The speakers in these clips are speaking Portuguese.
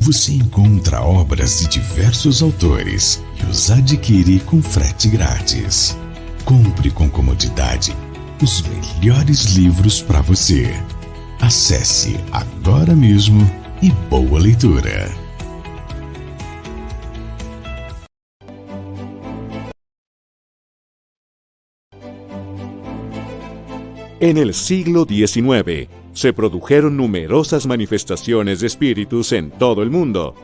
Você encontra obras de diversos autores e os adquire com frete grátis. Compre com comodidade os melhores livros para você. Acesse agora mesmo e boa leitura. En el siglo XIX, se produjeron numerosas manifestaciones de espíritus en todo el mundo,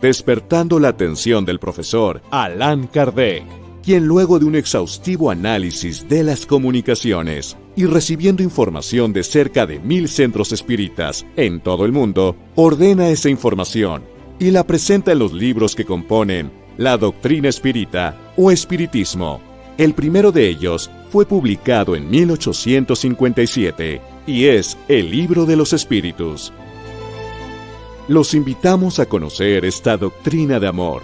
despertando la atención del profesor Allan Kardec, quien luego de un exhaustivo análisis de las comunicaciones y recibiendo información de cerca de mil centros espíritas en todo el mundo, ordena esa información y la presenta en los libros que componen la doctrina espírita o espiritismo. El primero de ellos fue publicado en 1857 y es el libro de los espíritus. Los invitamos a conocer esta doctrina de amor,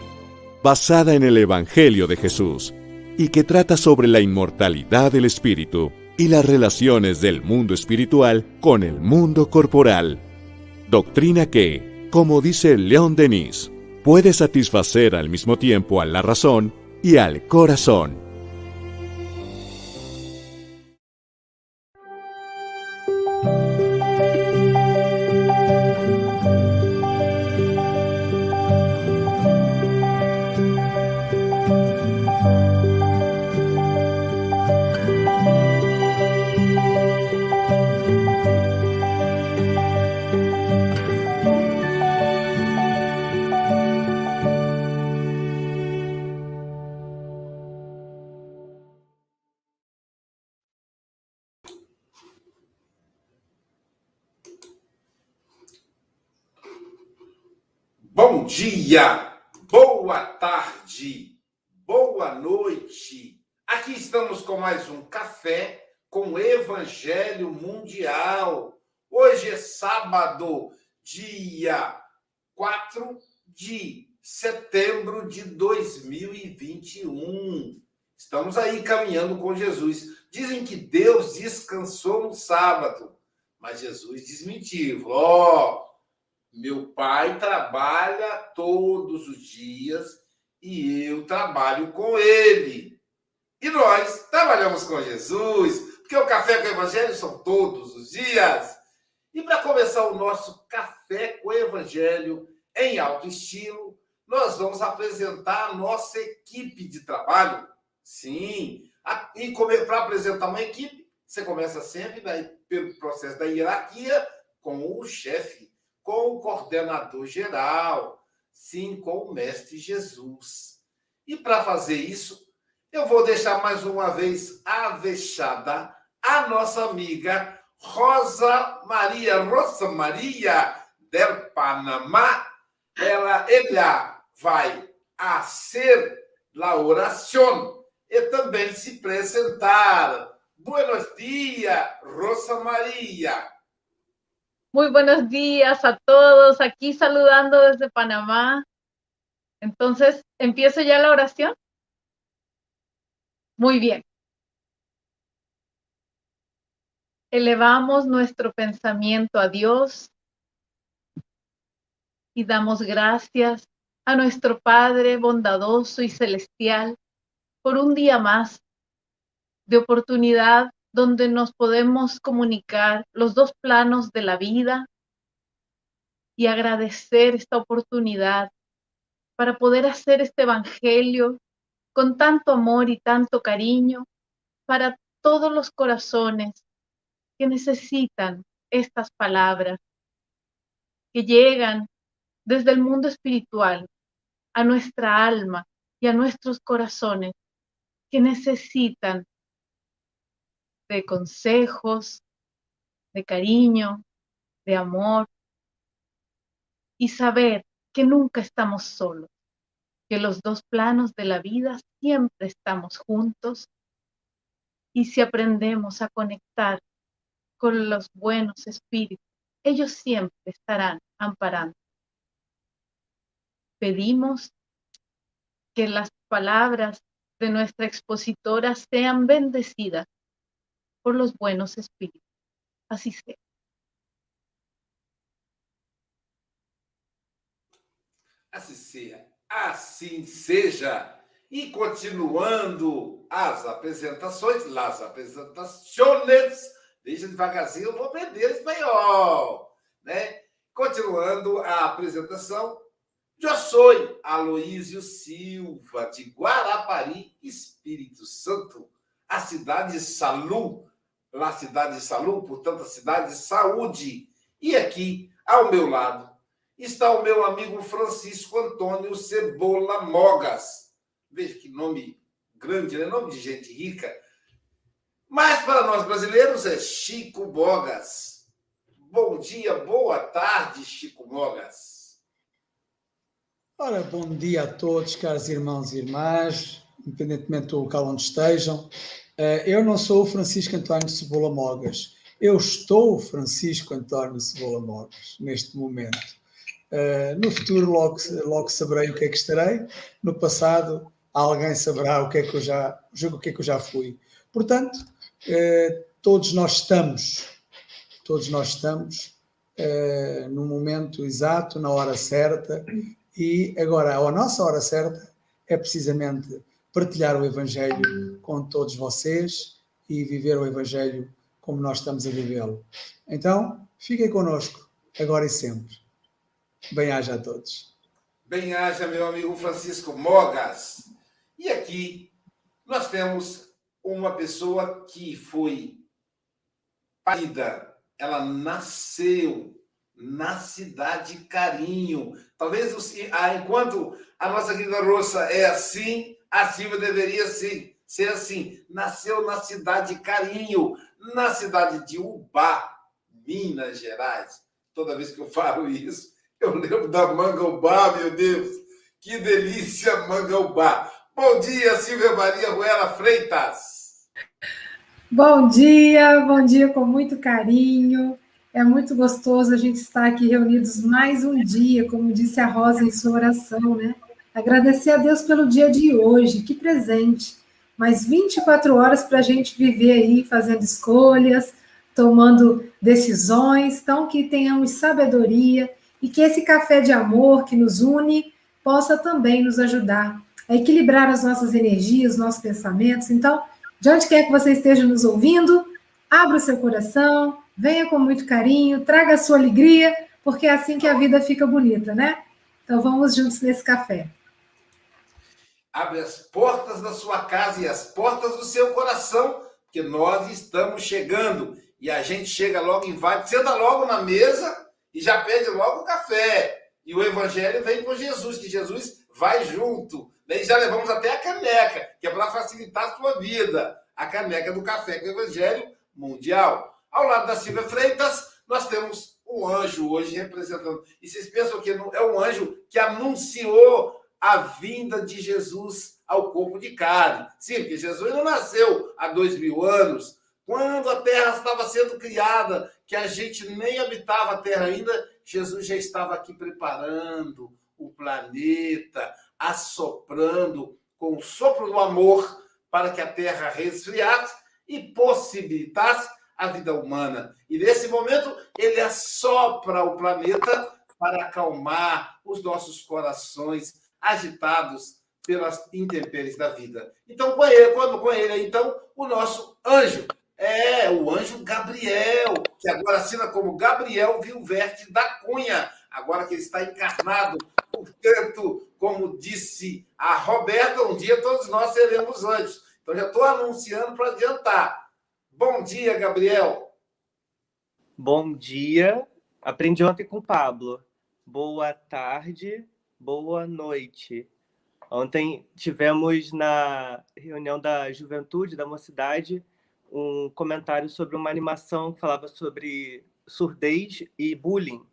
basada en el Evangelio de Jesús, y que trata sobre la inmortalidad del espíritu y las relaciones del mundo espiritual con el mundo corporal. Doctrina que, como dice León Denis, puede satisfacer al mismo tiempo a la razón y al corazón. Dia, boa tarde, boa noite. Aqui estamos com mais um café com Evangelho Mundial. Hoje é sábado, dia 4 de setembro de 2021. Estamos aí caminhando com Jesus. Dizem que Deus descansou no sábado, mas Jesus desmentiu. Ó, oh, meu pai trabalha todos os dias e eu trabalho com ele. E nós trabalhamos com Jesus, porque o café com o Evangelho são todos os dias. E para começar o nosso café com o Evangelho em alto estilo, nós vamos apresentar a nossa equipe de trabalho. Sim, e para apresentar uma equipe, você começa sempre pelo processo da hierarquia com o chefe com o coordenador geral, sim, com o Mestre Jesus. E para fazer isso, eu vou deixar mais uma vez avexada a nossa amiga Rosa Maria, Rosa Maria del Panamá. Ela, ela vai a ser la oração e também se apresentar. Buenos dias, Rosa Maria. Muy buenos días a todos, aquí saludando desde Panamá. Entonces, ¿empiezo ya la oración? Muy bien. Elevamos nuestro pensamiento a Dios y damos gracias a nuestro Padre bondadoso y celestial por un día más de oportunidad donde nos podemos comunicar los dos planos de la vida y agradecer esta oportunidad para poder hacer este Evangelio con tanto amor y tanto cariño para todos los corazones que necesitan estas palabras, que llegan desde el mundo espiritual a nuestra alma y a nuestros corazones, que necesitan de consejos, de cariño, de amor y saber que nunca estamos solos, que los dos planos de la vida siempre estamos juntos y si aprendemos a conectar con los buenos espíritus, ellos siempre estarán amparando. Pedimos que las palabras de nuestra expositora sean bendecidas por los buenos espíritus. Así sea. Assim seja. Assim seja. E continuando as apresentações, las apresentações, deixa devagarzinho, eu vou aprender espanhol, né? Continuando a apresentação, eu sou Aloísio Silva, de Guarapari, Espírito Santo, a cidade de Salu, a cidade de Salu, portanto, a cidade de saúde. E aqui, ao meu lado, está o meu amigo Francisco Antônio Cebola Mogas. Veja que nome grande, né? Nome de gente rica. Mas para nós brasileiros é Chico Mogas. Bom dia, boa tarde, Chico Mogas. Ora, bom dia a todos, caros irmãos e irmãs, independentemente do local onde estejam. Eh, eu não sou o Francisco Antônio Cebola Mogas. Eu estou Francisco Antônio Cebola Mogas, neste momento. Uh, no futuro logo, logo saberei o que é que estarei. No passado alguém saberá o que é que eu já, o que é que eu já fui. Portanto, uh, todos nós estamos, todos nós estamos no momento exato, na hora certa, e agora a nossa hora certa é precisamente partilhar o Evangelho com todos vocês e viver o Evangelho como nós estamos a vivê-lo. Então, fiquem connosco, agora e sempre. Bem-aja a todos. Bem-aja, meu amigo Francisco Mogas. E aqui nós temos uma pessoa que foi parida, ela nasceu na cidade Carinho. Talvez, enquanto a nossa querida Roça é assim, a Silvia deveria sim, ser assim. Nasceu na cidade Carinho, na cidade de Ubá, Minas Gerais. Toda vez que eu falo isso, eu lembro da Mangaubá, meu Deus. Que delícia, Mangaubá. Bom dia, Silvia Maria Ruela Freitas. Bom dia, bom dia com muito carinho. É muito gostoso a gente estar aqui reunidos mais um dia, como disse a Rosa em sua oração, né? Agradecer a Deus pelo dia de hoje, que presente. Mais 24 horas para a gente viver aí, fazendo escolhas, tomando decisões, então que tenhamos sabedoria e que esse café de amor que nos une possa também nos ajudar a equilibrar as nossas energias, nossos pensamentos. Então, de onde quer que você esteja nos ouvindo, abra o seu coração, venha com muito carinho, traga a sua alegria, porque é assim que a vida fica bonita, né? Então vamos juntos nesse café. Abre as portas da sua casa e as portas do seu coração, que nós estamos chegando. E a gente chega logo, invade, senta logo na mesa e já pede logo o café. E o evangelho vem com Jesus, que Jesus vai junto. E já levamos até a caneca, que é para facilitar a sua vida. A caneca do café com o evangelho mundial. Ao lado da Silvia Freitas, nós temos um anjo hoje representando. E vocês pensam que é um anjo que anunciou a vinda de Jesus ao corpo de carne. Sim, porque Jesus não nasceu há dois mil anos, quando a terra estava sendo criada, que a gente nem habitava a terra ainda, Jesus já estava aqui preparando o planeta, assoprando com o sopro do amor para que a terra resfriasse e possibilitasse a vida humana. E nesse momento, ele assopra o planeta para acalmar os nossos corações agitados pelas intempéries da vida. Então, com ele, quando com ele, então, o nosso anjo é, o anjo Gabriel, que agora assina como Gabriel Vilverte da Cunha, agora que ele está encarnado. Portanto, como disse a Roberta, um dia todos nós seremos anjos. Então, já estou anunciando para adiantar. Bom dia, Gabriel. Bom dia. Aprendi ontem com o Pablo. Boa tarde, boa noite. Ontem tivemos na reunião da juventude, da mocidade, um comentário sobre uma animação que falava sobre surdez e bullying.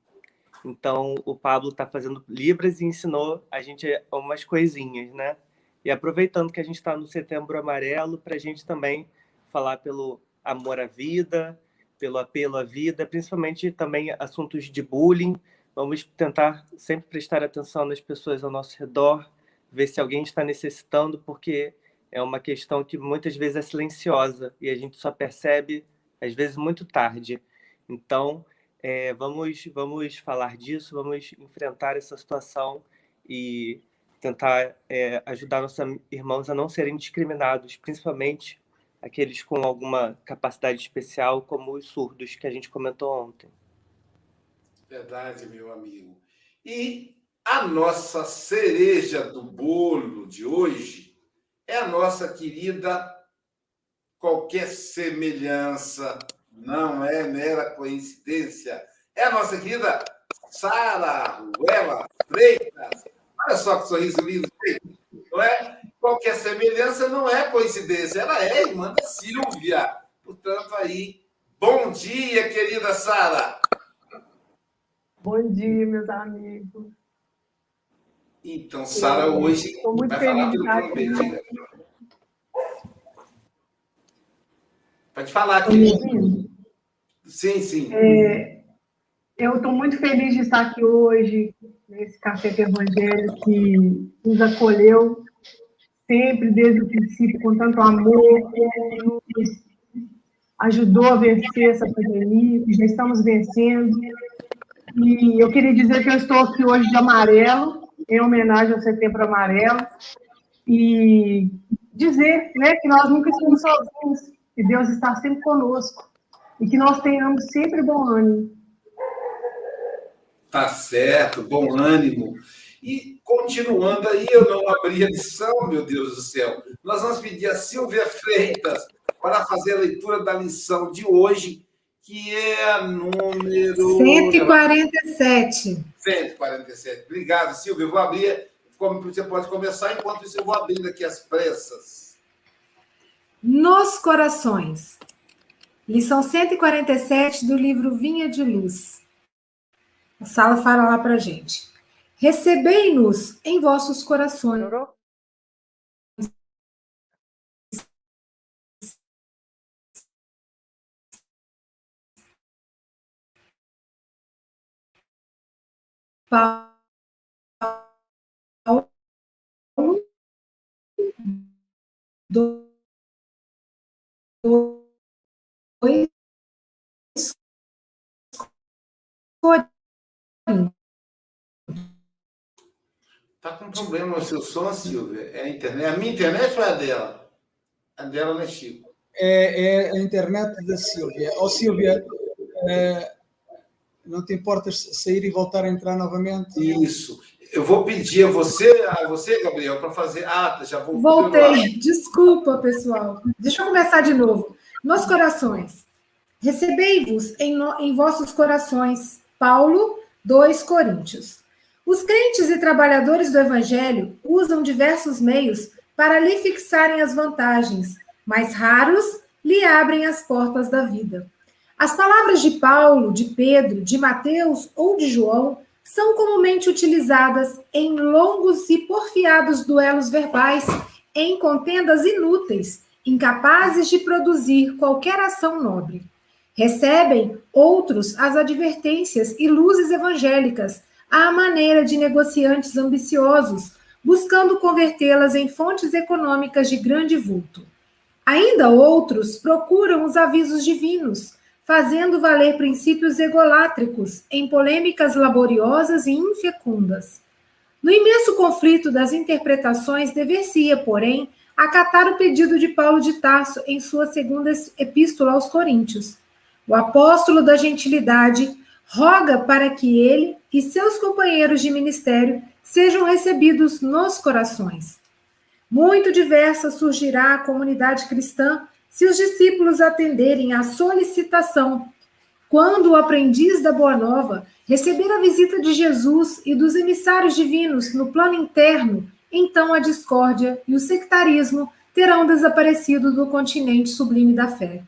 Então, o Pablo está fazendo Libras e ensinou a gente umas coisinhas, né? E aproveitando que a gente está no Setembro Amarelo, para a gente também falar pelo amor à vida, pelo apelo à vida, principalmente também assuntos de bullying. Vamos tentar sempre prestar atenção nas pessoas ao nosso redor, ver se alguém está necessitando, porque é uma questão que muitas vezes é silenciosa e a gente só percebe, às vezes, muito tarde. Então, é, vamos, vamos falar disso, vamos enfrentar essa situação e tentar é, ajudar nossos irmãos a não serem discriminados, principalmente aqueles com alguma capacidade especial, como os surdos que a gente comentou ontem. Verdade, meu amigo. E a nossa cereja do bolo de hoje é a nossa querida qualquer semelhança não é mera coincidência. É a nossa querida Sara Ruela Freitas. Olha só que sorriso lindo, não é? Qualquer semelhança não é coincidência, ela é irmã da Silvia. Portanto, aí, bom dia, querida Sara. Bom dia, meus amigos. Então, Sara, hoje Estou muito vai feliz falar de pelo estar aqui. Pode falar ouvindo? Sim, sim. É, eu estou muito feliz de estar aqui hoje, nesse Café do Evangelho que nos acolheu sempre, desde o princípio, com tanto amor, nos ajudou a vencer essa pandemia, que já estamos vencendo. E eu queria dizer que eu estou aqui hoje de amarelo, em homenagem ao Setembro Amarelo, e dizer né, que nós nunca estamos sozinhos, que Deus está sempre conosco e que nós tenhamos sempre bom ânimo. Tá certo, bom ânimo. E continuando aí, eu não abri a lição, meu Deus do céu. Nós vamos pedir a Silvia Freitas para fazer a leitura da lição de hoje, que é a número 147. 147. Obrigado, Silvia. Eu vou abrir. Como você pode começar, enquanto isso eu vou abrindo aqui as pressas. Nos corações. Lição 147 do livro Vinha de Luz. A sala fala lá para gente. Recebei-nos em vossos corações. Melhorou? Paulo, dois, Coríntios. Tá com problema o seu som, Silvia? É a internet? A minha internet ou é a dela? A dela não é Chico. É, é a internet da Silvia. Ó Silvia, eh, não te importas sair e voltar a entrar novamente? Isso. Eu vou pedir a você, a você, Gabriel, para fazer. Ah, já voltou. Voltei. Desculpa, pessoal. Deixa eu começar de novo. Nos corações. Recebei-vos em, no- em vossos corações. Paulo, 2 Coríntios. Os crentes e trabalhadores do Evangelho usam diversos meios para lhe fixarem as vantagens, mas raros lhe abrem as portas da vida. As palavras de Paulo, de Pedro, de Mateus ou de João são comumente utilizadas em longos e porfiados duelos verbais, em contendas inúteis, incapazes de produzir qualquer ação nobre. Recebem outros as advertências e luzes evangélicas à maneira de negociantes ambiciosos, buscando convertê-las em fontes econômicas de grande vulto. Ainda outros procuram os avisos divinos, fazendo valer princípios egolátricos em polêmicas laboriosas e infecundas. No imenso conflito das interpretações, dever-se-ia, porém, acatar o pedido de Paulo de Tarso em sua segunda epístola aos Coríntios. O apóstolo da gentilidade roga para que ele e seus companheiros de ministério sejam recebidos nos corações. Muito diversa surgirá a comunidade cristã se os discípulos atenderem à solicitação. Quando o aprendiz da Boa Nova receber a visita de Jesus e dos emissários divinos no plano interno, então a discórdia e o sectarismo terão desaparecido do continente sublime da fé.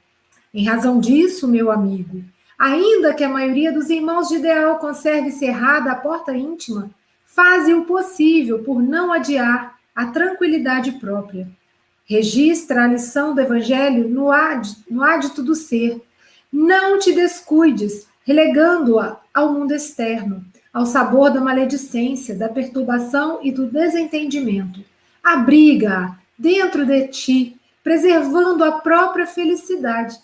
Em razão disso, meu amigo, ainda que a maioria dos irmãos de ideal conserve cerrada a porta íntima, faze o possível por não adiar a tranquilidade própria. Registra a lição do Evangelho no, ad, no ádito do ser. Não te descuides, relegando-a ao mundo externo, ao sabor da maledicência, da perturbação e do desentendimento. Abriga-a dentro de ti, preservando a própria felicidade.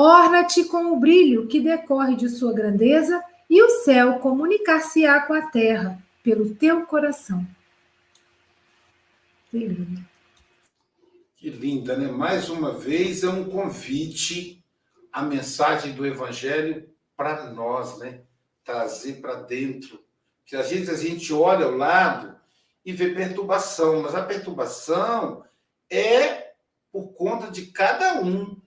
Orna-te com o brilho que decorre de sua grandeza, e o céu comunicar-se-á com a terra, pelo teu coração. Que lindo. Que linda, né? Mais uma vez é um convite à mensagem do Evangelho para nós, né? Trazer para dentro. Que às vezes a gente olha ao lado e vê perturbação, mas a perturbação é por conta de cada um.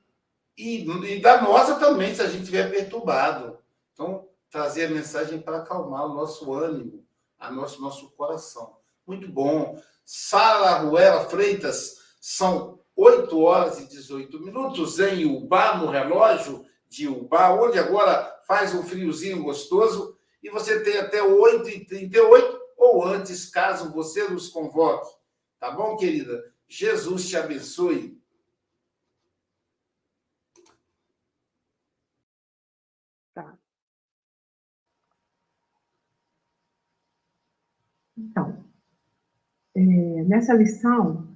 E, e da nossa também, se a gente estiver perturbado. Então, trazer a mensagem para acalmar o nosso ânimo, a nosso, nosso coração. Muito bom. Sara Ruela Freitas, são 8 horas e 18 minutos em Ubá, no relógio de Ubá, onde agora faz um friozinho gostoso, e você tem até 8h38 ou antes, caso você nos convoque. Tá bom, querida? Jesus te abençoe. Tá. Então, é, nessa lição,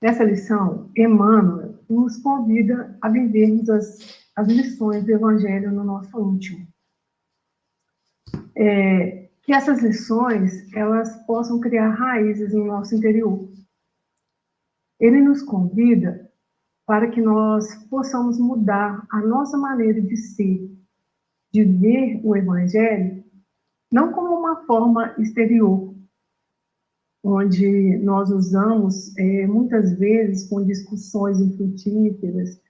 nessa lição, Emmanuel nos convida a vivermos as, as lições do Evangelho no nosso íntimo. É, que essas lições elas possam criar raízes no nosso interior. Ele nos convida para que nós possamos mudar a nossa maneira de ser, de ver o Evangelho, não como uma forma exterior, onde nós usamos é, muitas vezes com discussões infrutíferas,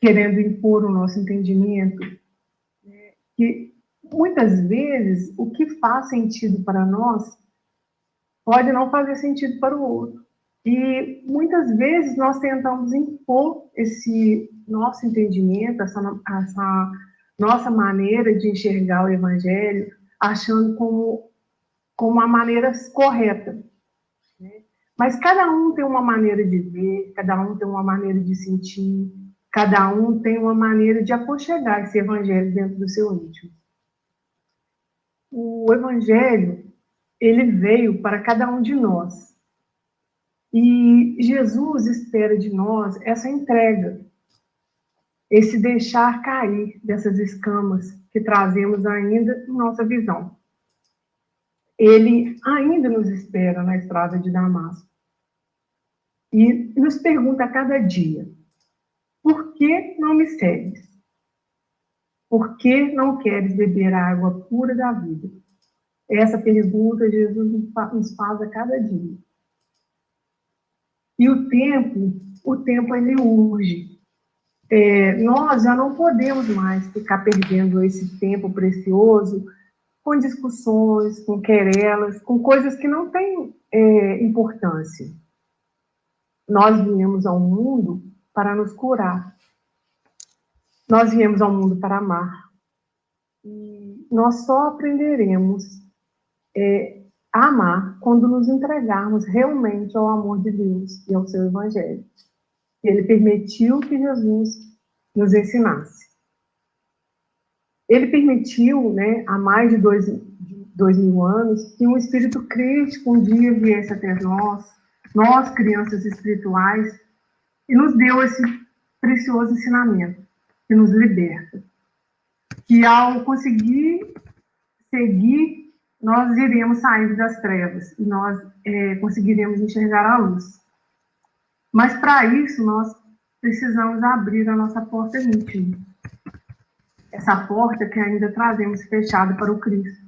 querendo impor o nosso entendimento, né, que muitas vezes o que faz sentido para nós pode não fazer sentido para o outro. E muitas vezes nós tentamos impor esse nosso entendimento, essa, essa nossa maneira de enxergar o evangelho, achando como com uma maneira correta. Né? Mas cada um tem uma maneira de ver, cada um tem uma maneira de sentir, cada um tem uma maneira de aconchegar esse evangelho dentro do seu íntimo. O evangelho, ele veio para cada um de nós. E Jesus espera de nós essa entrega, esse deixar cair dessas escamas que trazemos ainda em nossa visão ele ainda nos espera na estrada de Damasco. E nos pergunta a cada dia: por que não me segues? Por que não queres beber a água pura da vida? Essa pergunta Jesus nos faz a cada dia. E o tempo, o tempo ele urge. É, nós já não podemos mais ficar perdendo esse tempo precioso com discussões, com querelas, com coisas que não têm é, importância. Nós viemos ao mundo para nos curar. Nós viemos ao mundo para amar. E nós só aprenderemos é, a amar quando nos entregarmos realmente ao amor de Deus e ao seu Evangelho. E ele permitiu que Jesus nos ensinasse. Ele permitiu, né, há mais de dois, dois mil anos, que um espírito crítico um dia viesse até nós, nós, crianças espirituais, e nos deu esse precioso ensinamento, que nos liberta. Que ao conseguir seguir, nós iremos sair das trevas e nós é, conseguiremos enxergar a luz. Mas para isso, nós precisamos abrir a nossa porta íntima essa porta que ainda trazemos fechada para o Cristo.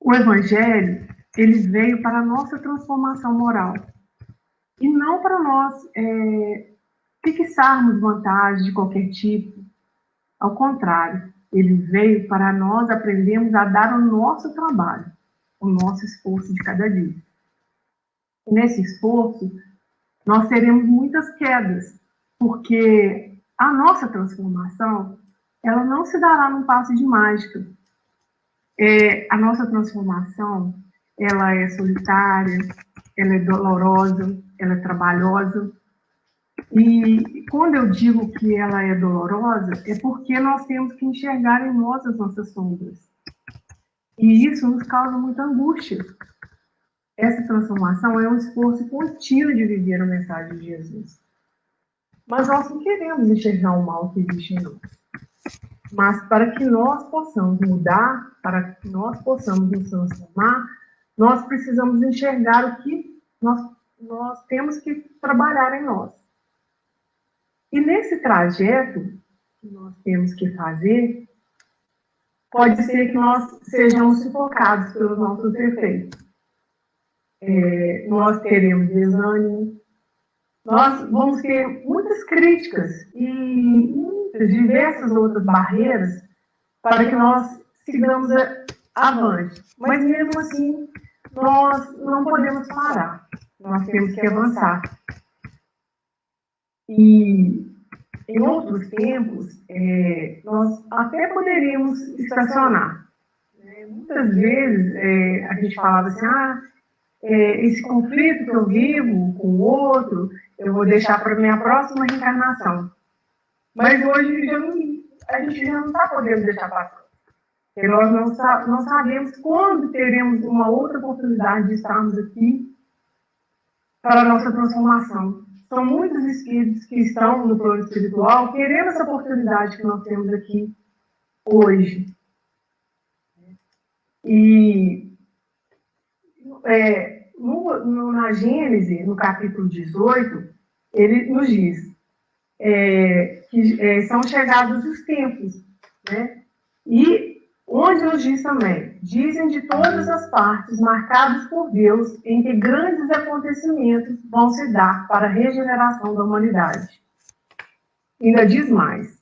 O Evangelho, ele veio para a nossa transformação moral e não para nós é, fixarmos vantagens de qualquer tipo. Ao contrário, ele veio para nós aprendermos a dar o nosso trabalho, o nosso esforço de cada dia. E nesse esforço, nós teremos muitas quedas, porque a nossa transformação, ela não se dará num passe de mágica. É, a nossa transformação, ela é solitária, ela é dolorosa, ela é trabalhosa. E quando eu digo que ela é dolorosa, é porque nós temos que enxergar em nós as nossas sombras. E isso nos causa muita angústia. Essa transformação é um esforço contínuo de viver a mensagem de Jesus. Mas nós não queremos enxergar o mal que existe em nós. Mas para que nós possamos mudar, para que nós possamos nos transformar, nós precisamos enxergar o que nós, nós temos que trabalhar em nós. E nesse trajeto que nós temos que fazer, pode ser que nós sejamos sufocados pelos nossos defeitos. É, nós teremos desânimo, nós vamos ter muitas críticas e muitas, diversas outras barreiras para que nós sigamos avante. Mas mesmo assim, nós não podemos parar, nós temos que avançar. E em outros tempos, é, nós até poderíamos estacionar. É, muitas vezes é, a gente falava assim, ah, é, esse conflito que eu vivo com o outro, eu vou deixar para minha próxima reencarnação. Mas hoje não, a gente já não está podendo deixar trás. Porque nós não, não sabemos quando teremos uma outra oportunidade de estarmos aqui para a nossa transformação. São muitos espíritos que estão no plano espiritual querendo essa oportunidade que nós temos aqui hoje. E é, no, no, na Gênesis, no capítulo 18, ele nos diz é, que é, são chegados os tempos, né? E onde nos diz também, dizem de todas as partes, marcados por Deus, em que grandes acontecimentos vão se dar para a regeneração da humanidade. Ainda diz mais,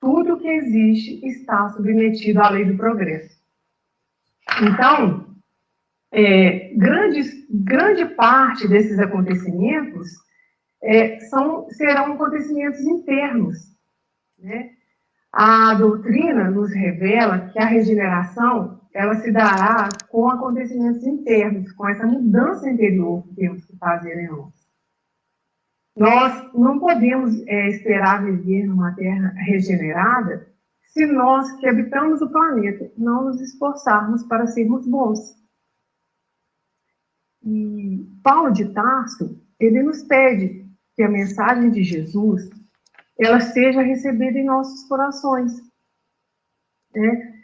tudo que existe está submetido à lei do progresso. Então, é, grandes, grande parte desses acontecimentos é, são, serão acontecimentos internos. Né? A doutrina nos revela que a regeneração ela se dará com acontecimentos internos, com essa mudança interior que temos que fazer em nós. Nós não podemos é, esperar viver numa terra regenerada se nós que habitamos o planeta não nos esforçarmos para sermos bons. E Paulo de Tarso, ele nos pede que a mensagem de Jesus ela seja recebida em nossos corações. Né?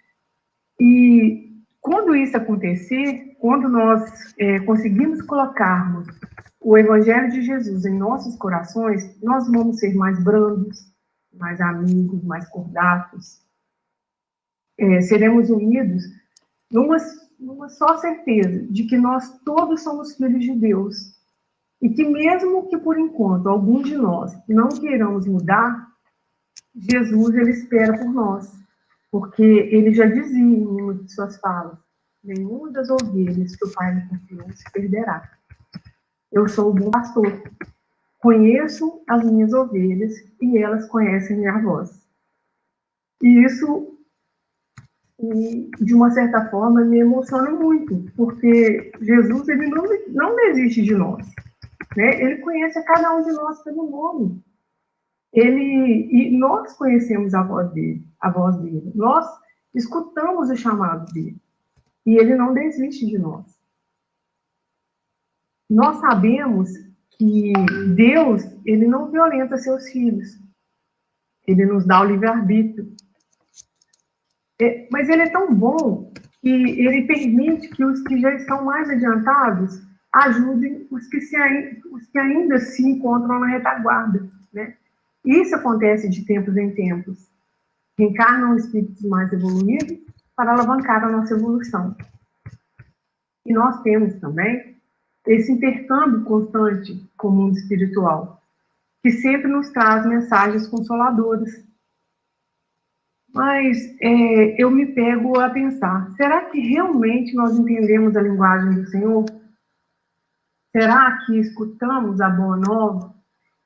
E quando isso acontecer, quando nós é, conseguimos colocarmos o Evangelho de Jesus em nossos corações, nós vamos ser mais brandos, mais amigos, mais cordatos. É, seremos unidos numa, numa só certeza de que nós todos somos filhos de Deus e que mesmo que por enquanto algum de nós não queiramos mudar, Jesus ele espera por nós, porque ele já dizia em uma de suas falas: nenhuma das ovelhas que o Pai me confiou se perderá. Eu sou o bom pastor, conheço as minhas ovelhas e elas conhecem minha voz. E isso, de uma certa forma, me emociona muito, porque Jesus ele não, não desiste de nós. Né? Ele conhece a cada um de nós pelo nome. Ele, e nós conhecemos a voz dele, a voz dele. Nós escutamos o chamado dele. E ele não desiste de nós. Nós sabemos que Deus, ele não violenta seus filhos. Ele nos dá o livre-arbítrio. É, mas ele é tão bom que ele permite que os que já estão mais adiantados ajudem os que, se, os que ainda se encontram na retaguarda. Né? Isso acontece de tempos em tempos. Reencarnam espíritos mais evoluídos para alavancar a nossa evolução. E nós temos também esse intercâmbio constante com o mundo espiritual, que sempre nos traz mensagens consoladoras. Mas é, eu me pego a pensar: será que realmente nós entendemos a linguagem do Senhor? Será que escutamos a boa nova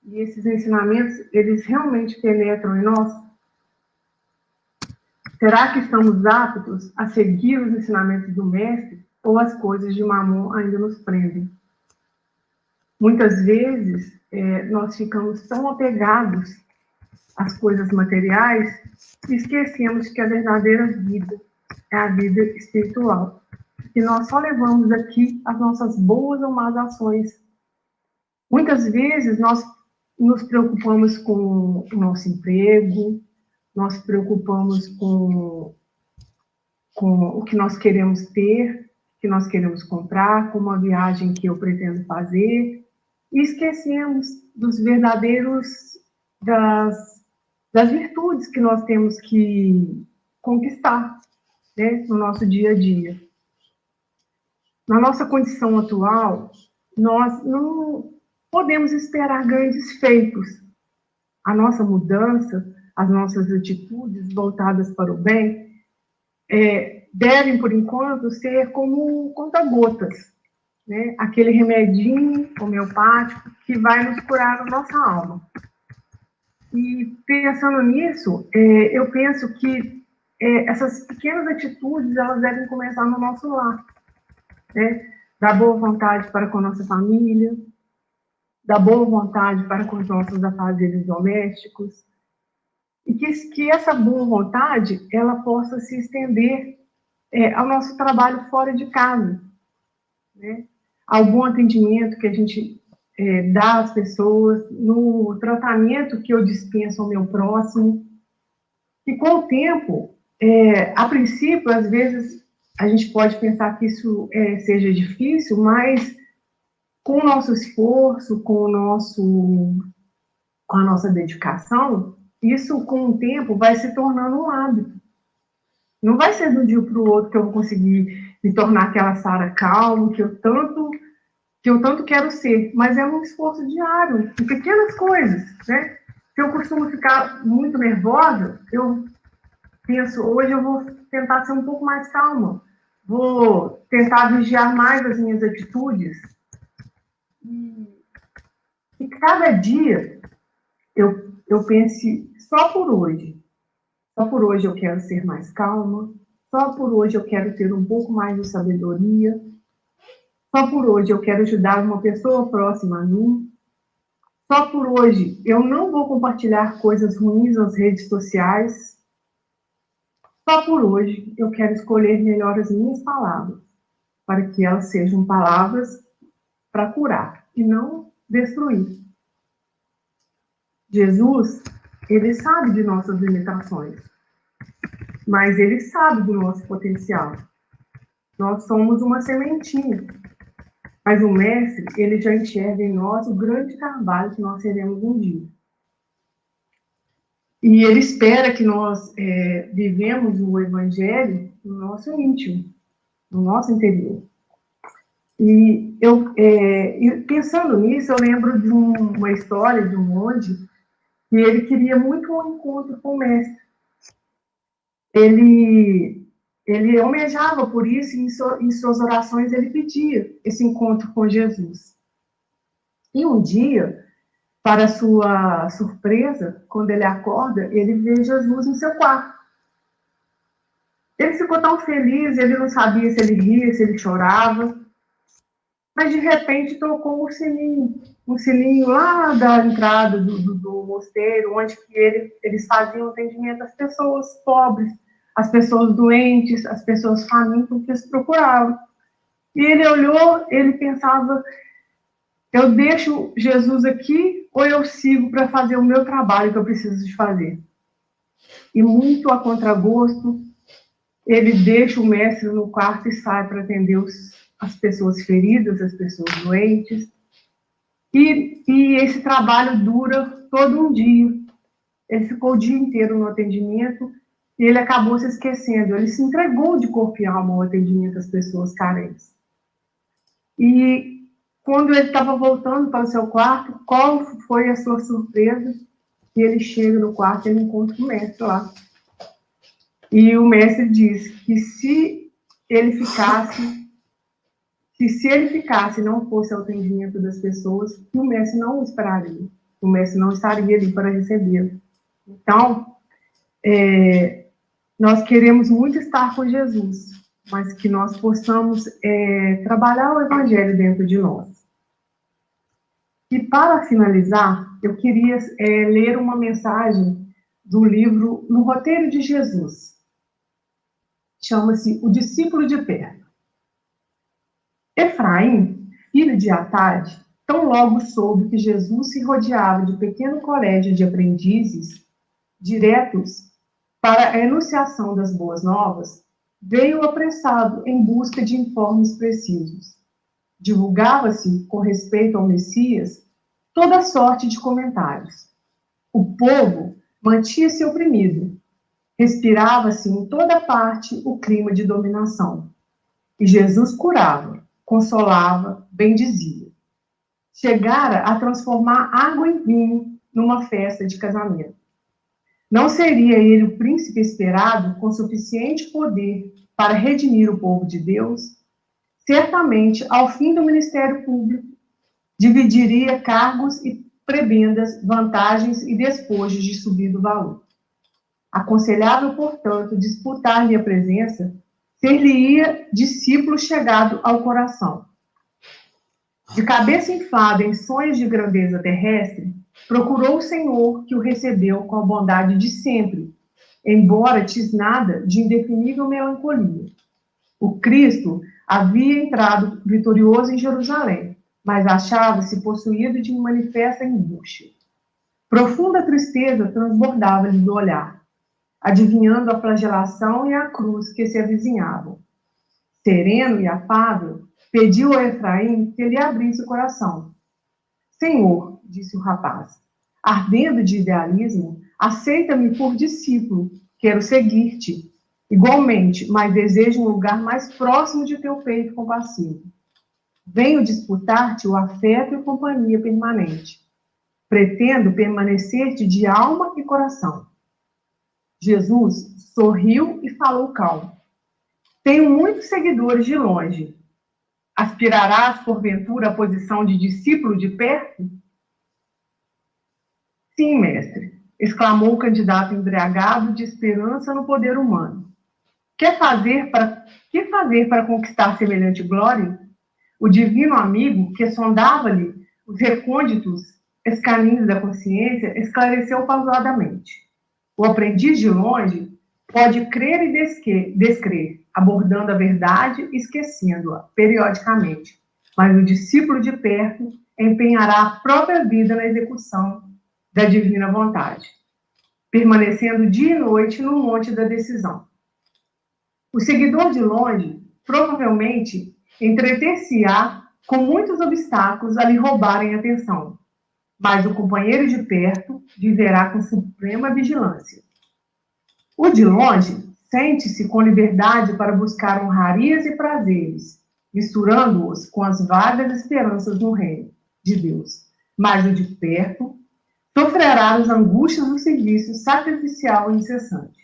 e esses ensinamentos, eles realmente penetram em nós? Será que estamos aptos a seguir os ensinamentos do Mestre ou as coisas de Mamon ainda nos prendem? Muitas vezes, é, nós ficamos tão apegados às coisas materiais e esquecemos que a verdadeira vida é a vida espiritual que nós só levamos aqui as nossas boas ou más ações. Muitas vezes nós nos preocupamos com o nosso emprego, nós preocupamos com, com o que nós queremos ter, que nós queremos comprar, com uma viagem que eu pretendo fazer, e esquecemos dos verdadeiros, das, das virtudes que nós temos que conquistar né, no nosso dia a dia. Na nossa condição atual, nós não podemos esperar grandes feitos. A nossa mudança, as nossas atitudes voltadas para o bem, é, devem, por enquanto, ser como conta-gotas, né? aquele remedinho homeopático que vai nos curar a nossa alma. E pensando nisso, é, eu penso que é, essas pequenas atitudes elas devem começar no nosso lar, né? da boa vontade para com nossa família, da boa vontade para com os nossos afazeres domésticos, e que, que essa boa vontade ela possa se estender é, ao nosso trabalho fora de casa, né? ao bom atendimento que a gente é, dá às pessoas, no tratamento que eu dispenso ao meu próximo, e com o tempo, é, a princípio, às vezes, a gente pode pensar que isso é, seja difícil, mas com o nosso esforço, com o nosso, com a nossa dedicação, isso com o tempo vai se tornando um hábito. Não vai ser do dia para o outro que eu vou conseguir me tornar aquela Sara calma que eu tanto que eu tanto quero ser, mas é um esforço diário, em pequenas coisas, né? Se eu costumo ficar muito nervosa, eu penso, hoje eu vou tentar ser um pouco mais calma, vou tentar vigiar mais as minhas atitudes. E, e cada dia eu, eu pense, só por hoje, só por hoje eu quero ser mais calma, só por hoje eu quero ter um pouco mais de sabedoria, só por hoje eu quero ajudar uma pessoa próxima a mim, só por hoje eu não vou compartilhar coisas ruins nas redes sociais, só por hoje eu quero escolher melhor as minhas palavras, para que elas sejam palavras para curar e não destruir. Jesus, ele sabe de nossas limitações, mas ele sabe do nosso potencial. Nós somos uma sementinha, mas o mestre, ele já enxerga em nós o grande trabalho que nós seremos um dia. E ele espera que nós é, vivemos o evangelho no nosso íntimo, no nosso interior. E eu, é, pensando nisso, eu lembro de um, uma história de um monge que ele queria muito um encontro com o mestre. Ele, ele almejava por isso, e em, so, em suas orações ele pedia esse encontro com Jesus. E um dia, para sua surpresa, quando ele acorda, ele vê Jesus no seu quarto. Ele ficou tão feliz, ele não sabia se ele ria, se ele chorava. Mas de repente tocou um sininho, um sininho lá da entrada do, do, do mosteiro, onde que ele, eles faziam atendimento às pessoas pobres, às pessoas doentes, às pessoas famintas que eles procuravam. E ele olhou, ele pensava, eu deixo Jesus aqui ou eu sigo para fazer o meu trabalho que eu preciso de fazer? E muito a contragosto, ele deixa o mestre no quarto e sai para atender os, as pessoas feridas, as pessoas doentes. E, e esse trabalho dura todo um dia. Ele ficou o dia inteiro no atendimento e ele acabou se esquecendo. Ele se entregou de corpo e alma ao atendimento às pessoas carentes. E quando ele estava voltando para o seu quarto, qual foi a sua surpresa? E ele chega no quarto e ele encontra o mestre lá. E o mestre diz que se ele ficasse, que se ele ficasse e não fosse ao atendimento das pessoas, o mestre não o esperaria. O mestre não estaria ali para recebê-lo. Então, é, nós queremos muito estar com Jesus, mas que nós possamos é, trabalhar o evangelho dentro de nós. E para finalizar, eu queria é, ler uma mensagem do livro No Roteiro de Jesus. Chama-se O Discípulo de Perto. Efraim, filho de Atade, tão logo soube que Jesus se rodeava de pequeno colégio de aprendizes diretos para a enunciação das boas novas, veio apressado em busca de informes precisos. Divulgava-se, com respeito ao Messias, toda sorte de comentários. O povo mantinha-se oprimido. Respirava-se em toda parte o clima de dominação. E Jesus curava, consolava, bendizia. Chegara a transformar água em vinho numa festa de casamento. Não seria ele o príncipe esperado com suficiente poder para redimir o povo de Deus? Certamente, ao fim do ministério público, dividiria cargos e prebendas, vantagens e despojos de subido valor. Aconselhável, portanto, disputar-lhe a presença, ser-lhe-ia discípulo chegado ao coração. De cabeça inflada em sonhos de grandeza terrestre, procurou o Senhor que o recebeu com a bondade de sempre, embora tisnada de indefinível melancolia. O Cristo havia entrado vitorioso em Jerusalém, mas achava-se possuído de manifesta angústia. Profunda tristeza transbordava-lhe do olhar, adivinhando a flagelação e a cruz que se avizinhavam. Sereno e afável, pediu a Efraim que lhe abrisse o coração. Senhor, disse o rapaz, ardendo de idealismo, aceita-me por discípulo, quero seguir-te. Igualmente, mas desejo um lugar mais próximo de teu peito compassivo. Venho disputar-te o afeto e companhia permanente. Pretendo permanecer-te de alma e coração. Jesus sorriu e falou calmo. Tenho muitos seguidores de longe. Aspirarás, porventura, à posição de discípulo de perto? Sim, mestre, exclamou o candidato embriagado de esperança no poder humano. Quer fazer para que fazer para conquistar semelhante glória? O divino amigo que sondava-lhe os recônditos escaninhos da consciência esclareceu pausadamente. O aprendiz de longe pode crer e descrer, abordando a verdade e esquecendo-a periodicamente, mas o discípulo de perto empenhará a própria vida na execução da divina vontade, permanecendo dia e noite no monte da decisão. O seguidor de longe provavelmente entreter-se-á com muitos obstáculos a lhe roubarem atenção, mas o companheiro de perto viverá com suprema vigilância. O de longe sente-se com liberdade para buscar honrarias e prazeres, misturando-os com as vagas esperanças no reino de Deus. Mas o de perto sofrerá as angústias do serviço sacrificial incessante.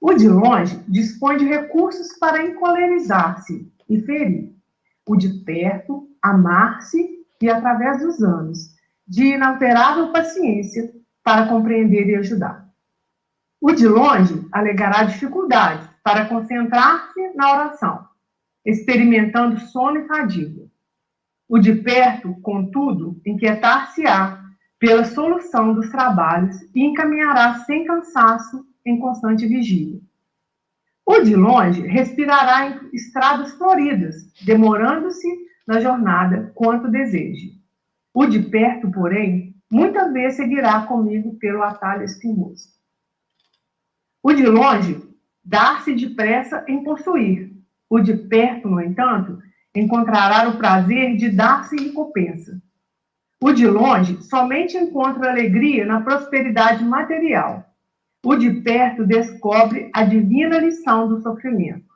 O de longe dispõe de recursos para encolerizar-se e ferir. O de perto, amar-se e, através dos anos, de inalterável paciência para compreender e ajudar. O de longe alegará dificuldades para concentrar-se na oração, experimentando sono e fadiga. O de perto, contudo, inquietar-se-á pela solução dos trabalhos e encaminhará sem cansaço em constante vigília. O de longe respirará em estradas floridas, demorando-se na jornada quanto deseje. O de perto, porém, muitas vezes seguirá comigo pelo atalho espinhoso. O de longe dar-se depressa em possuir. O de perto, no entanto, encontrará o prazer de dar-se recompensa. O de longe somente encontra alegria na prosperidade material. O de perto descobre a divina lição do sofrimento.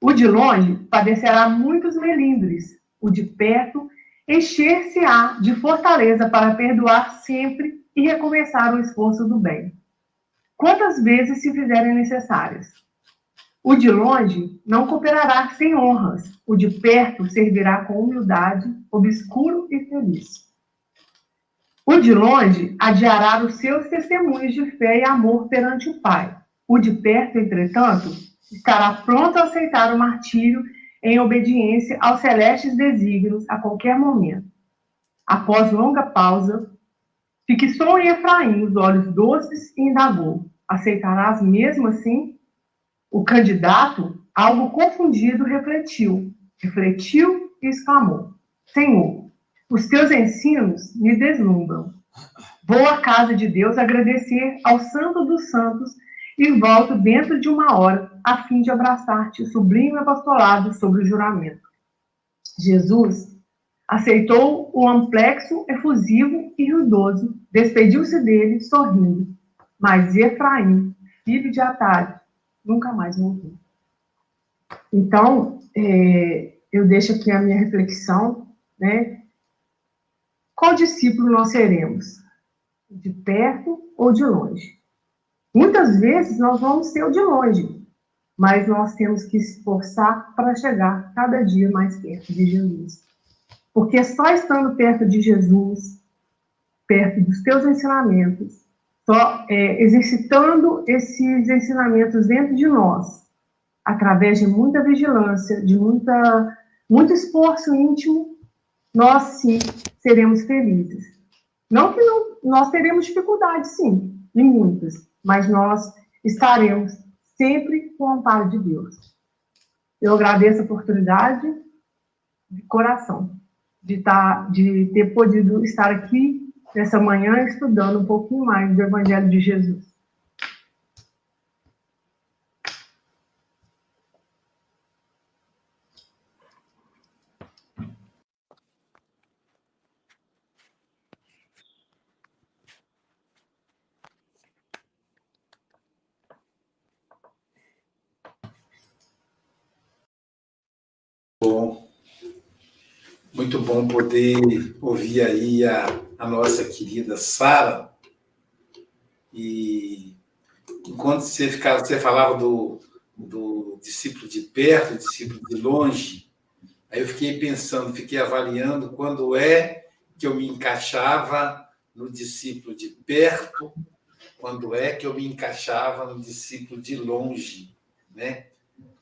O de longe padecerá muitos melindres. O de perto encher-se-á de fortaleza para perdoar sempre e recomeçar o esforço do bem. Quantas vezes se fizerem necessárias. O de longe não cooperará sem honras. O de perto servirá com humildade, obscuro e feliz. O de longe adiará os seus testemunhos de fé e amor perante o Pai. O de perto, entretanto, estará pronto a aceitar o martírio em obediência aos celestes desígnios a qualquer momento. Após longa pausa, fixou em Efraim os olhos doces e indagou: Aceitarás mesmo assim? O candidato, algo confundido, refletiu, refletiu e exclamou: Senhor, os teus ensinos me deslumbram. Vou à casa de Deus agradecer ao Santo dos Santos e volto dentro de uma hora, a fim de abraçar-te, sublime apostolado sobre o juramento. Jesus aceitou o amplexo efusivo e ruidoso, despediu-se dele, sorrindo. Mas Efraim, filho de Atalho, nunca mais morreu. Então, é, eu deixo aqui a minha reflexão, né? Qual discípulo nós seremos? De perto ou de longe? Muitas vezes nós vamos ser o de longe, mas nós temos que esforçar para chegar cada dia mais perto de Jesus. Porque só estando perto de Jesus, perto dos teus ensinamentos, só é, exercitando esses ensinamentos dentro de nós, através de muita vigilância, de muita, muito esforço íntimo, nós sim seremos felizes. Não que não, nós teremos dificuldades, sim, e muitas, mas nós estaremos sempre com o amparo de Deus. Eu agradeço a oportunidade de coração de, estar, de ter podido estar aqui nessa manhã estudando um pouquinho mais do Evangelho de Jesus. Muito bom poder ouvir aí a, a nossa querida Sara. E enquanto você, ficava, você falava do, do discípulo de perto, discípulo de longe, aí eu fiquei pensando, fiquei avaliando quando é que eu me encaixava no discípulo de perto, quando é que eu me encaixava no discípulo de longe, né?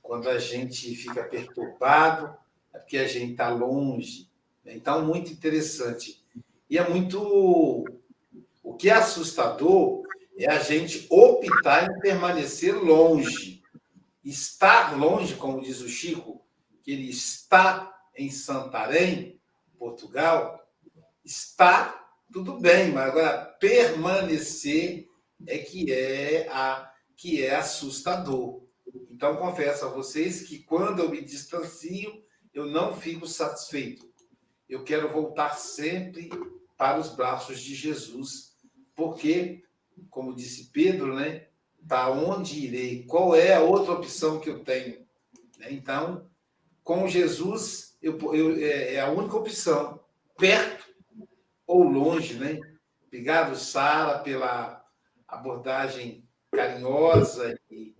Quando a gente fica perturbado, é porque a gente está longe. Né? Então, muito interessante. E é muito. O que é assustador é a gente optar em permanecer longe. Estar longe, como diz o Chico, que ele está em Santarém, Portugal, está tudo bem, mas agora permanecer é que é a que é assustador. Então confesso a vocês que quando eu me distancio, eu não fico satisfeito. Eu quero voltar sempre para os braços de Jesus, porque, como disse Pedro, né? Para onde irei? Qual é a outra opção que eu tenho? Né, então, com Jesus, eu, eu, é, é a única opção, perto ou longe, né? Obrigado, Sara, pela abordagem carinhosa e,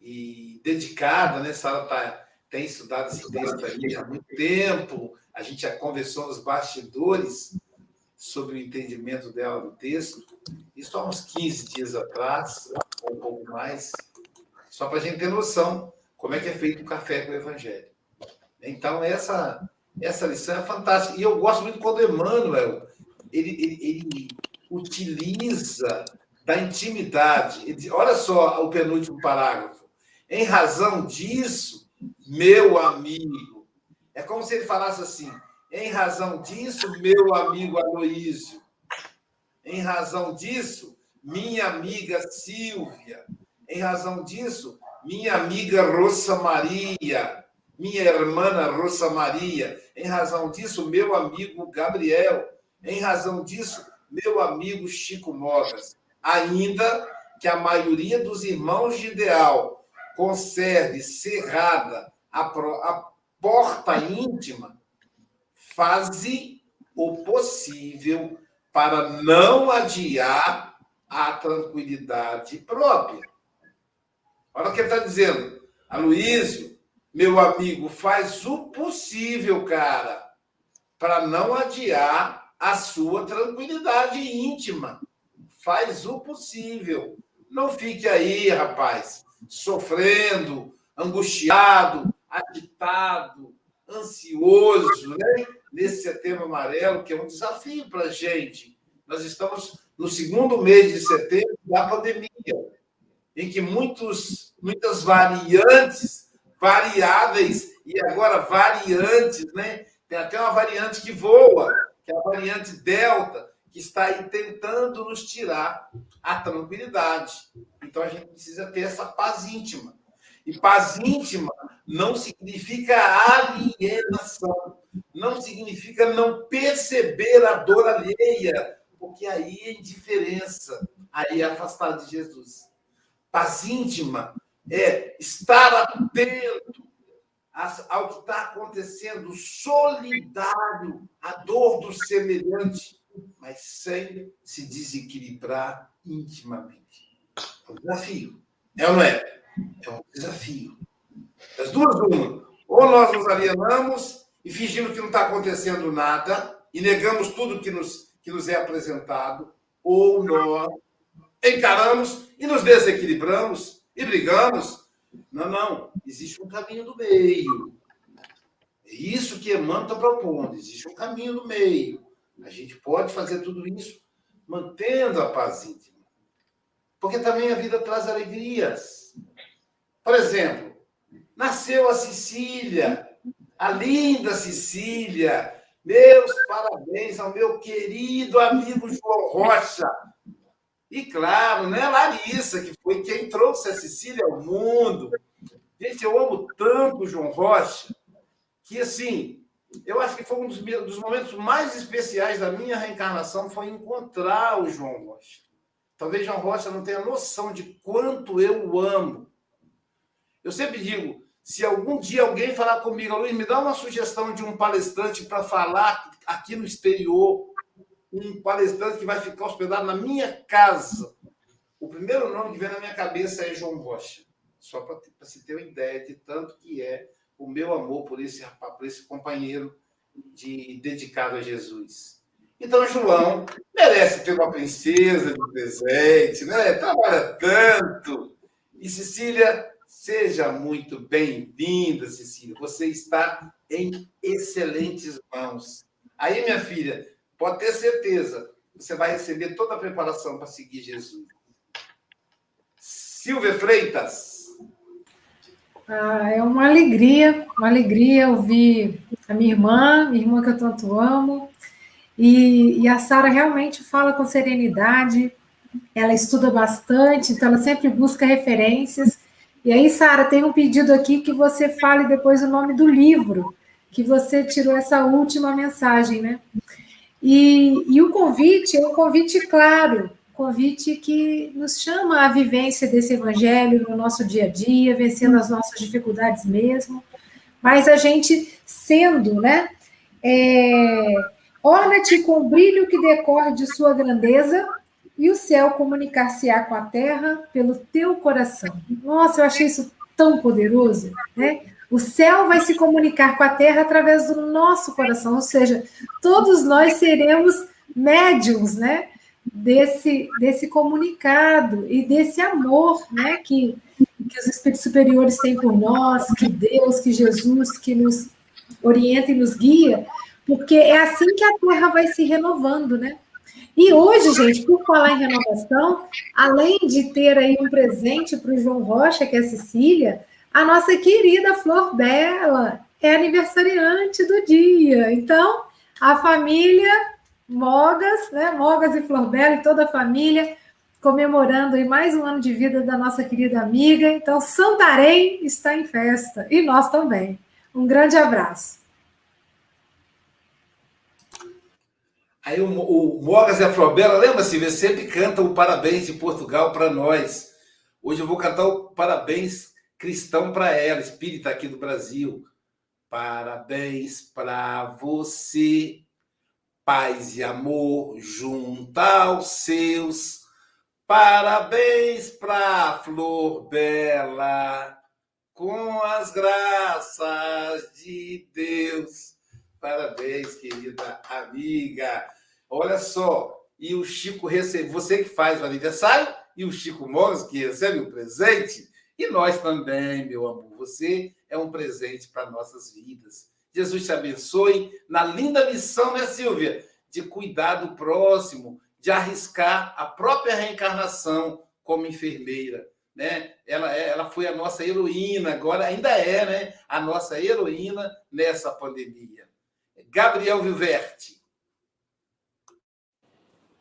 e dedicada, né? Sara tá, tem estudado esse texto aí há muito tempo, a gente já conversou nos bastidores sobre o entendimento dela do texto, isso há uns 15 dias atrás, ou um pouco mais, só para a gente ter noção como é que é feito o café com o Evangelho. Então, essa, essa lição é fantástica. E eu gosto muito quando Emmanuel ele, ele, ele utiliza da intimidade. Ele, olha só o penúltimo parágrafo. Em razão disso, meu amigo, é como se ele falasse assim: em razão disso, meu amigo Aloísio, em razão disso, minha amiga Silvia, em razão disso, minha amiga Rosa Maria, minha irmã Rosa Maria, em razão disso, meu amigo Gabriel, em razão disso, meu amigo Chico Mogas. Ainda que a maioria dos irmãos de ideal conserve cerrada a, a porta íntima, faze o possível para não adiar a tranquilidade própria. Olha o que ele está dizendo. Aloísio, meu amigo, faz o possível, cara, para não adiar a sua tranquilidade íntima. Faz o possível. Não fique aí, rapaz, sofrendo, angustiado, agitado, ansioso, né? nesse setembro amarelo, que é um desafio para a gente. Nós estamos no segundo mês de setembro da pandemia, em que muitos, muitas variantes, variáveis e agora variantes, né? Tem até uma variante que voa, que é a variante Delta, que está aí tentando nos tirar a tranquilidade. Então a gente precisa ter essa paz íntima. E paz íntima não significa alienação, não significa não perceber a dor alheia, porque aí é indiferença, aí é afastar de Jesus. Paz íntima é estar atento ao que está acontecendo, solidário à dor do semelhante, mas sem se desequilibrar intimamente. É um desafio. É ou não é? É um desafio. As duas, uma. Ou nós nos alienamos e fingimos que não está acontecendo nada e negamos tudo que nos, que nos é apresentado, ou nós encaramos e nos desequilibramos e brigamos. Não, não. Existe um caminho do meio. É isso que Emmanuel está propondo. Existe um caminho do meio. A gente pode fazer tudo isso mantendo a paz íntima. Porque também a vida traz alegrias. Por exemplo, nasceu a Cecília, a linda Cecília. Meus parabéns ao meu querido amigo João Rocha. E claro, né, Larissa, que foi quem trouxe a Cecília ao mundo. Gente, eu amo tanto o João Rocha, que assim, eu acho que foi um dos, dos momentos mais especiais da minha reencarnação foi encontrar o João Rocha. Talvez João Rocha não tenha noção de quanto eu o amo. Eu sempre digo, se algum dia alguém falar comigo, Luiz, me dá uma sugestão de um palestrante para falar aqui no exterior, um palestrante que vai ficar hospedado na minha casa. O primeiro nome que vem na minha cabeça é João Rocha. Só para se ter uma ideia de tanto que é o meu amor por esse rapaz, por esse companheiro de dedicado a Jesus. Então, João merece ter uma princesa de presente, né? Trabalha tanto. E Cecília, seja muito bem-vinda, Cecília. Você está em excelentes mãos. Aí, minha filha, Pode ter certeza, você vai receber toda a preparação para seguir Jesus. Silvia Freitas. Ah, é uma alegria, uma alegria ouvir a minha irmã, minha irmã que eu tanto amo. E, e a Sara realmente fala com serenidade, ela estuda bastante, então ela sempre busca referências. E aí, Sara, tem um pedido aqui que você fale depois o nome do livro, que você tirou essa última mensagem, né? E, e o convite é um convite claro, convite que nos chama à vivência desse evangelho no nosso dia a dia, vencendo as nossas dificuldades mesmo, mas a gente sendo, né? É, Orna-te com o brilho que decorre de sua grandeza e o céu comunicar-se-á com a terra pelo teu coração. Nossa, eu achei isso tão poderoso, né? O céu vai se comunicar com a terra através do nosso coração, ou seja, todos nós seremos médiums, né? Desse, desse comunicado e desse amor, né? Que, que os espíritos superiores têm por nós, que Deus, que Jesus, que nos orienta e nos guia, porque é assim que a terra vai se renovando, né? E hoje, gente, por falar em renovação, além de ter aí um presente para o João Rocha, que é a Cecília, a nossa querida Flor Bela é aniversariante do dia. Então, a família Mogas, né? Mogas e Flor Bela e toda a família comemorando aí mais um ano de vida da nossa querida amiga. Então, Santarém está em festa e nós também. Um grande abraço. Aí o, o Mogas e a Flor Bela, lembra, Silvia? Sempre cantam o parabéns de Portugal para nós. Hoje eu vou cantar o parabéns cristão para ela, espírita aqui do Brasil. Parabéns para você, paz e amor junta aos seus. Parabéns para Flor Bela, com as graças de Deus. Parabéns, querida amiga. Olha só, e o Chico recebe, você que faz o aniversário, e o Chico Mogas, que recebe o presente, e nós também, meu amor, você é um presente para nossas vidas. Jesus te abençoe na linda missão, né, Silvia? De cuidar do próximo, de arriscar a própria reencarnação como enfermeira. Né? Ela, ela foi a nossa heroína, agora ainda é né? a nossa heroína nessa pandemia. Gabriel Viverte.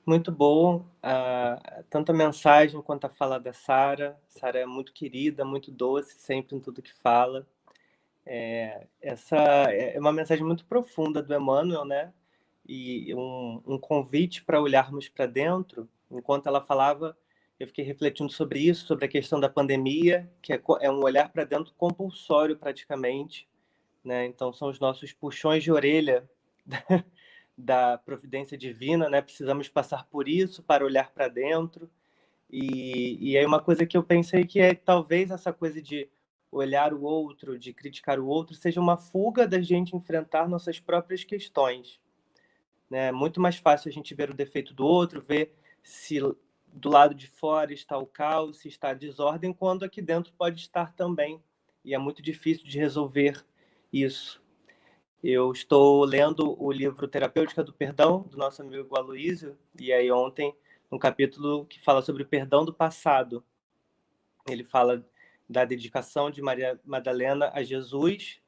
muito bom, uh, tanto a mensagem quanto a fala da Sara. Sara é muito querida, muito doce, sempre em tudo que fala. É, essa é uma mensagem muito profunda do Emmanuel, né? E um, um convite para olharmos para dentro. Enquanto ela falava, eu fiquei refletindo sobre isso, sobre a questão da pandemia, que é, é um olhar para dentro compulsório praticamente. Né? Então, são os nossos puxões de orelha da providência divina, né? Precisamos passar por isso para olhar para dentro. E, e aí uma coisa que eu pensei que é talvez essa coisa de olhar o outro, de criticar o outro, seja uma fuga da gente enfrentar nossas próprias questões. Né? É muito mais fácil a gente ver o defeito do outro, ver se do lado de fora está o caos, se está a desordem, quando aqui dentro pode estar também. E é muito difícil de resolver isso. Eu estou lendo o livro Terapêutica do Perdão, do nosso amigo Aloísio, e aí ontem, um capítulo que fala sobre o perdão do passado. Ele fala da dedicação de Maria Madalena a Jesus,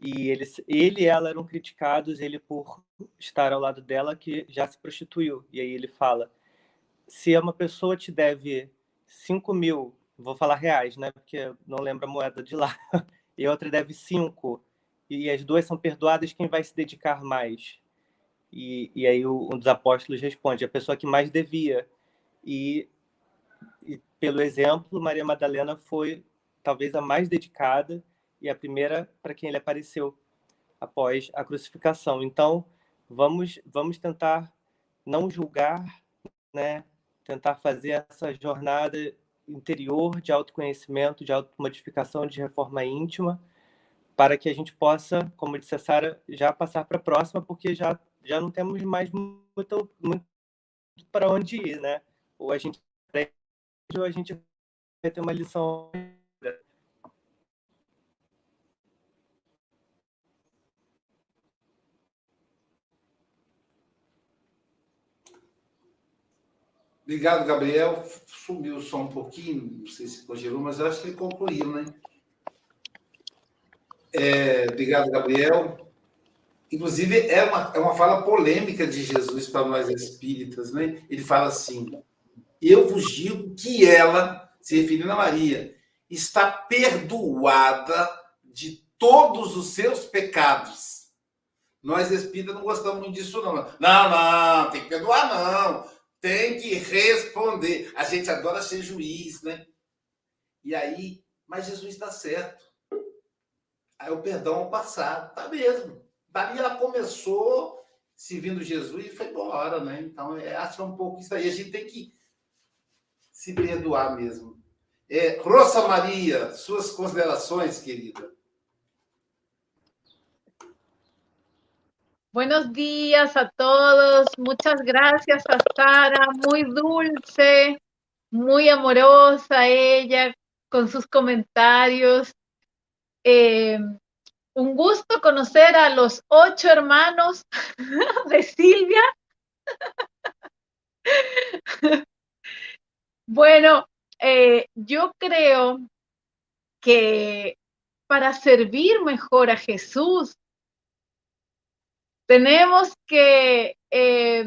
e ele, ele e ela eram criticados, ele por estar ao lado dela, que já se prostituiu. E aí ele fala, se uma pessoa te deve 5 mil, vou falar reais, né, porque não lembro a moeda de lá, e outra deve 5 e as duas são perdoadas, quem vai se dedicar mais? E, e aí o, um dos apóstolos responde, a pessoa que mais devia. E, e pelo exemplo, Maria Madalena foi talvez a mais dedicada e a primeira para quem ele apareceu após a crucificação. Então, vamos vamos tentar não julgar, né? Tentar fazer essa jornada interior de autoconhecimento, de automodificação, de reforma íntima, para que a gente possa, como disse a Sara, já passar para a próxima, porque já, já não temos mais muito, muito para onde ir, né? Ou a gente ou a gente vai ter uma lição. Obrigado, Gabriel. Sumiu só um pouquinho, não sei se congelou, mas acho que ele concluiu, né? É, obrigado, Gabriel. Inclusive, é uma, é uma fala polêmica de Jesus para nós espíritas, né? Ele fala assim: Eu vos digo que ela, se referindo a Maria, está perdoada de todos os seus pecados. Nós espíritas não gostamos muito disso, não. Não, não, tem que perdoar, não. Tem que responder. A gente adora ser juiz, né? E aí, mas Jesus está certo. Aí o perdão ao passado, tá mesmo. Dali ela começou servindo Jesus e foi embora, né? Então, é, acho é um pouco isso aí. A gente tem que se perdoar mesmo. É, Rosa Maria, suas considerações, querida. Buenos días a todos. Muchas gracias a Sara. Muy dulce, muy amorosa ella, con sus comentarios. Eh, un gusto conocer a los ocho hermanos de Silvia. bueno, eh, yo creo que para servir mejor a Jesús, tenemos que eh,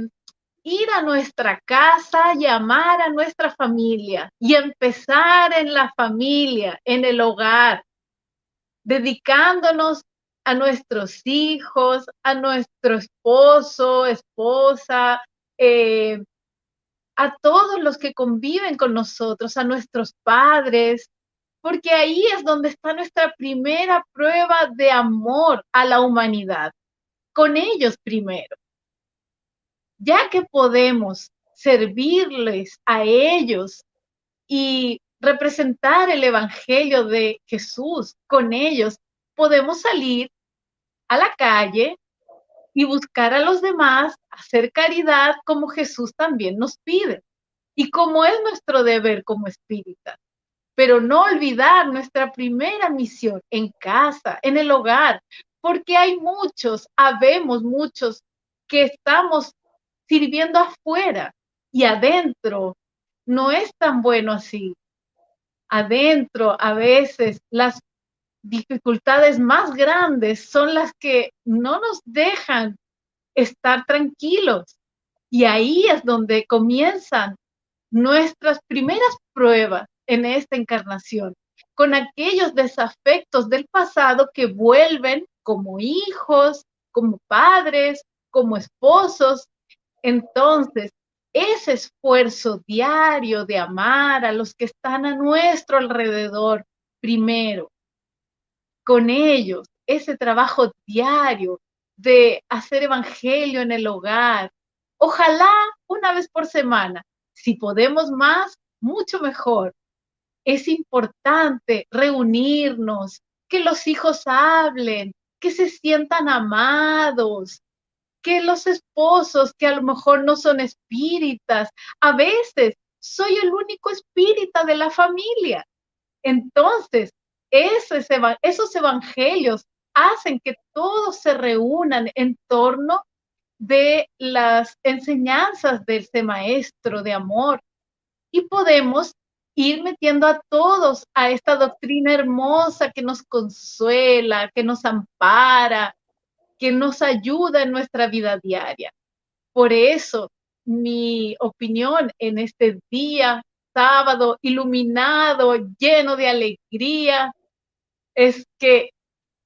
ir a nuestra casa, llamar a nuestra familia y empezar en la familia, en el hogar, dedicándonos a nuestros hijos, a nuestro esposo, esposa, eh, a todos los que conviven con nosotros, a nuestros padres, porque ahí es donde está nuestra primera prueba de amor a la humanidad, con ellos primero. Ya que podemos servirles a ellos y representar el Evangelio de Jesús con ellos, podemos salir a la calle y buscar a los demás, hacer caridad como Jesús también nos pide y como es nuestro deber como espírita. Pero no olvidar nuestra primera misión en casa, en el hogar, porque hay muchos, habemos muchos que estamos sirviendo afuera y adentro no es tan bueno así adentro a veces las dificultades más grandes son las que no nos dejan estar tranquilos. Y ahí es donde comienzan nuestras primeras pruebas en esta encarnación, con aquellos desafectos del pasado que vuelven como hijos, como padres, como esposos. Entonces, ese esfuerzo diario de amar a los que están a nuestro alrededor, primero, con ellos, ese trabajo diario de hacer evangelio en el hogar, ojalá una vez por semana, si podemos más, mucho mejor. Es importante reunirnos, que los hijos hablen, que se sientan amados, que los esposos que a lo mejor no son espíritas, a veces soy el único espírita de la familia. Entonces, esos evangelios hacen que todos se reúnan en torno de las enseñanzas de ese maestro de amor y podemos ir metiendo a todos a esta doctrina hermosa que nos consuela, que nos ampara, que nos ayuda en nuestra vida diaria. Por eso, mi opinión en este día, sábado, iluminado, lleno de alegría, es que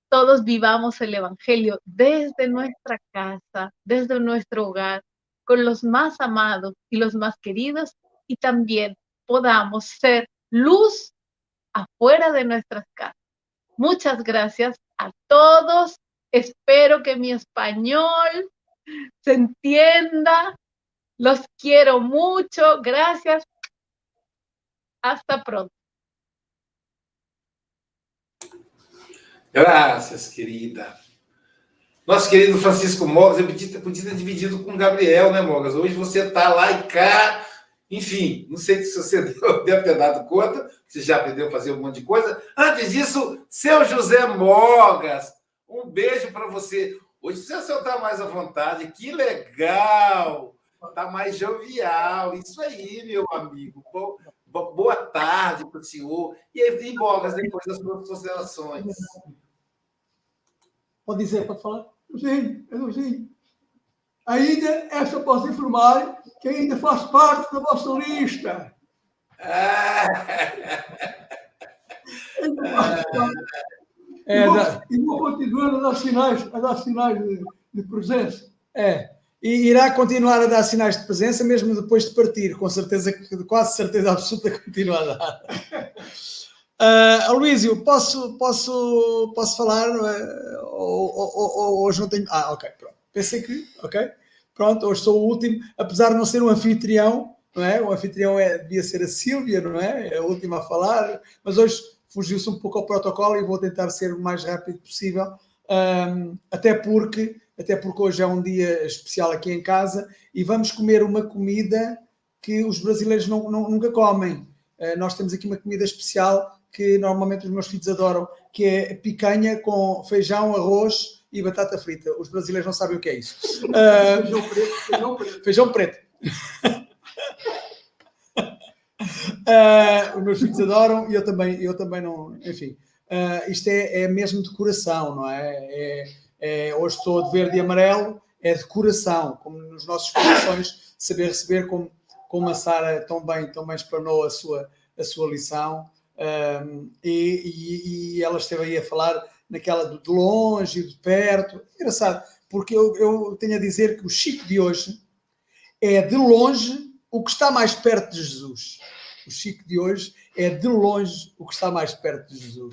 todos vivamos el Evangelio desde nuestra casa, desde nuestro hogar, con los más amados y los más queridos, y también podamos ser luz afuera de nuestras casas. Muchas gracias a todos. Espero que mi español se entienda. Los quiero mucho. Gracias. Hasta pronto. Graças, querida. Nosso querido Francisco Mogas, eu podia, podia ter dividido com o Gabriel, né, Mogas? Hoje você está lá e cá. Enfim, não sei se você deve ter dado conta, você já aprendeu a fazer um monte de coisa. Antes disso, seu José Mogas, um beijo para você. Hoje você está mais à vontade, que legal! Está mais jovial, isso aí, meu amigo. Boa tarde para o senhor. E aí, Mogas, depois das suas considerações. Pode dizer, pode falar? Sim, eu sim. Ainda, essa posso informar que ainda faz parte da vossa lista. É, da... E vou continuar a dar sinais, a dar sinais de, de presença. É, e irá continuar a dar sinais de presença mesmo depois de partir, com certeza, quase certeza absoluta continua a dar. Uh, posso, posso, posso falar? Uh, ou, ou, ou, hoje não tenho. Ah, ok, pronto. Pensei que. Ok, pronto, hoje sou o último, apesar de não ser um anfitrião, não é? O anfitrião é, devia ser a Sílvia, não é? É a última a falar, mas hoje fugiu-se um pouco ao protocolo e vou tentar ser o mais rápido possível, um, até porque até porque hoje é um dia especial aqui em casa e vamos comer uma comida que os brasileiros não, não, nunca comem. Uh, nós temos aqui uma comida especial que normalmente os meus filhos adoram, que é picanha com feijão, arroz e batata frita. Os brasileiros não sabem o que é isso. Uh, feijão preto. Feijão preto. Feijão preto. uh, os meus filhos adoram e eu também, eu também não. Enfim, uh, isto é, é mesmo de coração, não é? é? é? Hoje estou de verde e amarelo, é de coração, como nos nossos corações, saber receber como, como a Sara tão bem, tão bem explanou a sua, a sua lição. Um, e, e, e, ela esteve aí a falar naquela de longe e de perto. Engraçado, porque eu, eu tenho a dizer que o Chico de hoje é de longe o que está mais perto de Jesus. O Chico de hoje é de longe o que está mais perto de Jesus.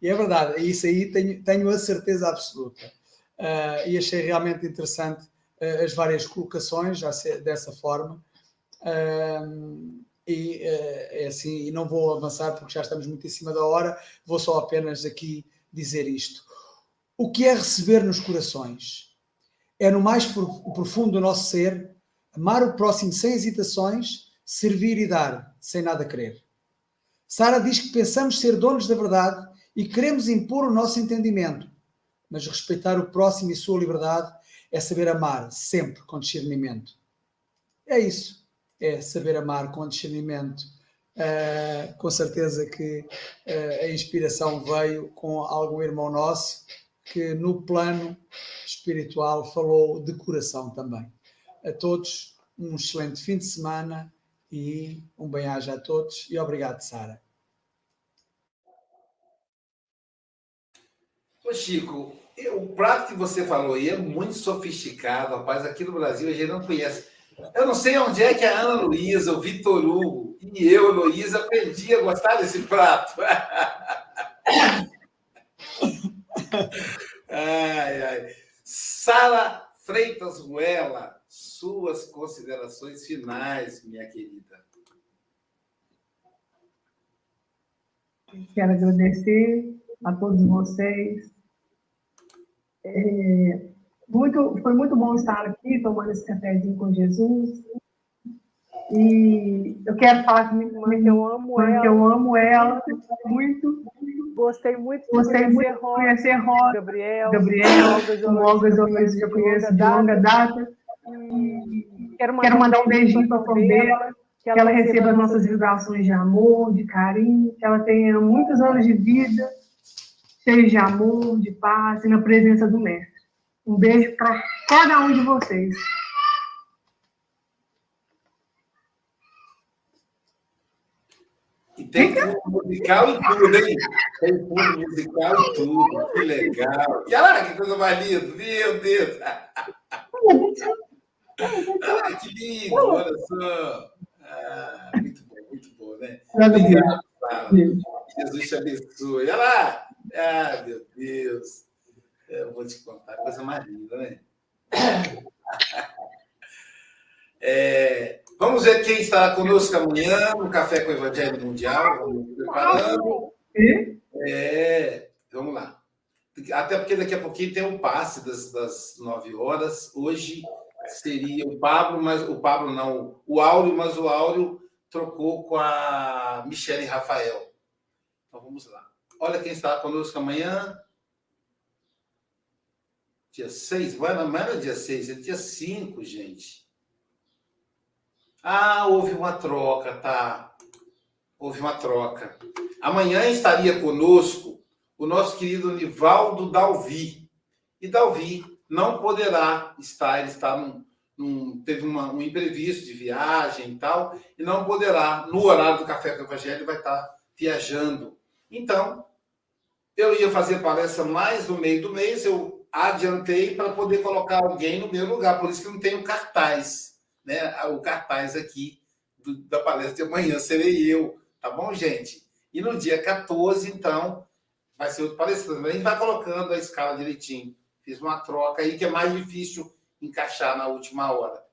E é verdade, é isso aí tenho, tenho a certeza absoluta. Uh, e achei realmente interessante uh, as várias colocações, já dessa forma. Uh, e é assim, e não vou avançar porque já estamos muito em cima da hora, vou só apenas aqui dizer isto. O que é receber nos corações? É no mais profundo do nosso ser, amar o próximo sem hesitações, servir e dar, sem nada querer. Sara diz que pensamos ser donos da verdade e queremos impor o nosso entendimento, mas respeitar o próximo e sua liberdade é saber amar, sempre com discernimento. É isso é saber amar com discernimento. Uh, com certeza que uh, a inspiração veio com algum irmão nosso que no plano espiritual falou de coração também. A todos, um excelente fim de semana e um bem-aja a todos e obrigado, Sara. Ô Chico, o prato que você falou aí é muito sofisticado, rapaz. Aqui no Brasil a gente não conhece. Eu não sei onde é que a Ana Luísa, o Vitor Hugo e eu, Luísa, aprendi a gostar desse prato. ai, ai. Sara Freitas Ruela, suas considerações finais, minha querida. Quero agradecer a todos vocês. É, muito, foi muito bom estar aqui tomando esse cafezinho com Jesus. E eu quero falar com minha irmã que eu amo ela, que eu amo ela muito. Gostei muito de Gostei conhecer muito de Rosa, conhecer Rosa, Gabriel, Gabriel, o Olga Zolis eu conheço de longa data. E quero mandar, Quero mandar um beijinho para a família, dela, que ela receba as nossas vibrações de amor, de carinho, que ela tenha muitos anos de vida, cheio de amor, de paz e na presença do Mestre. Um beijo para cada um de vocês. E tem fundo musical e tudo, hein? Tem fundo musical e tudo. Que legal. E olha que coisa mais linda. Meu Deus. Ah, que lindo, olha só. Ah, muito bom, muito bom, né? Obrigado. Jesus te abençoe. Olha lá. Ah, meu Deus. Eu vou te contar, coisa mais linda, né? É, vamos ver quem estará conosco amanhã no Café com o Evangelho Mundial. Vamos preparando. É, vamos lá. Até porque daqui a pouquinho tem um passe das, das 9 horas. Hoje seria o Pablo, mas o Pablo não, o Áureo, mas o Áureo trocou com a Michele Rafael. Então vamos lá. Olha quem está conosco amanhã. Dia 6, não era dia 6, é dia 5, gente. Ah, houve uma troca, tá? Houve uma troca. Amanhã estaria conosco o nosso querido Nivaldo Dalvi. E Dalvi não poderá estar, ele está num, num teve uma, um imprevisto de viagem e tal, e não poderá, no horário do Café com o Evangelho, vai estar viajando. Então, eu ia fazer palestra mais no meio do mês, eu adiantei para poder colocar alguém no meu lugar, por isso que não tenho cartaz, né? O cartaz aqui do, da palestra de amanhã serei eu, tá bom, gente? E no dia 14, então, vai ser outro palestrante, a gente vai colocando a escala direitinho. Fiz uma troca aí que é mais difícil encaixar na última hora.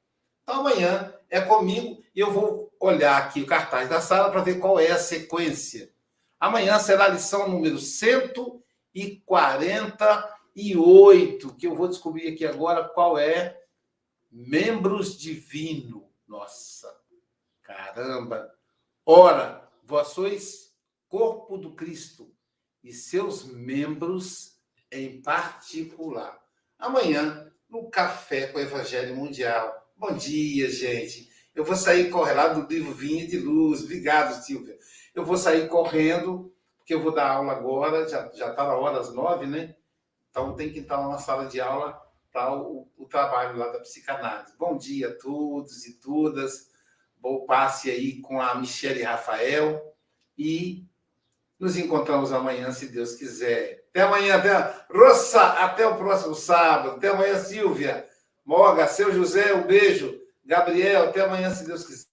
Então amanhã é comigo e eu vou olhar aqui o cartaz da sala para ver qual é a sequência. Amanhã será a lição número 140 e oito, que eu vou descobrir aqui agora qual é. Membros divino. Nossa, caramba. Ora, vós sois corpo do Cristo e seus membros em particular. Amanhã, no Café com o Evangelho Mundial. Bom dia, gente. Eu vou sair correndo do livro Vinha de Luz. Obrigado, Silvia. Eu vou sair correndo, porque eu vou dar aula agora, já está na hora, às nove, né? Então tem que estar lá na sala de aula para o, o, trabalho lá da psicanálise. Bom dia a todos e todas. Bom passe aí com a Michelle Rafael e nos encontramos amanhã, se Deus quiser. Até amanhã, até Roça, até o próximo sábado. Até amanhã, Silvia. Moga, seu José, um beijo. Gabriel, até amanhã, se Deus quiser.